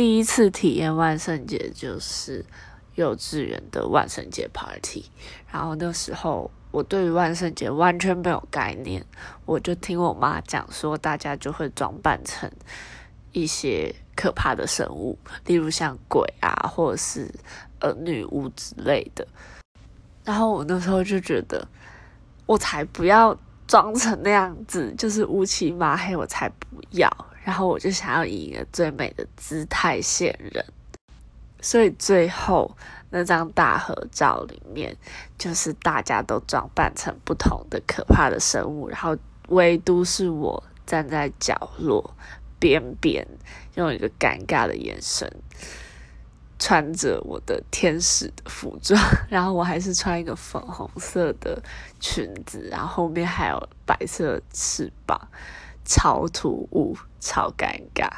第一次体验万圣节就是幼稚园的万圣节 party，然后那时候我对于万圣节完全没有概念，我就听我妈讲说，大家就会装扮成一些可怕的生物，例如像鬼啊，或者是呃女巫之类的。然后我那时候就觉得，我才不要装成那样子，就是乌漆麻黑，我才不要。然后我就想要以一个最美的姿态现人，所以最后那张大合照里面，就是大家都装扮成不同的可怕的生物，然后唯独是我站在角落边边，用一个尴尬的眼神，穿着我的天使的服装，然后我还是穿一个粉红色的裙子，然后后面还有白色翅膀。超突兀，超尴尬。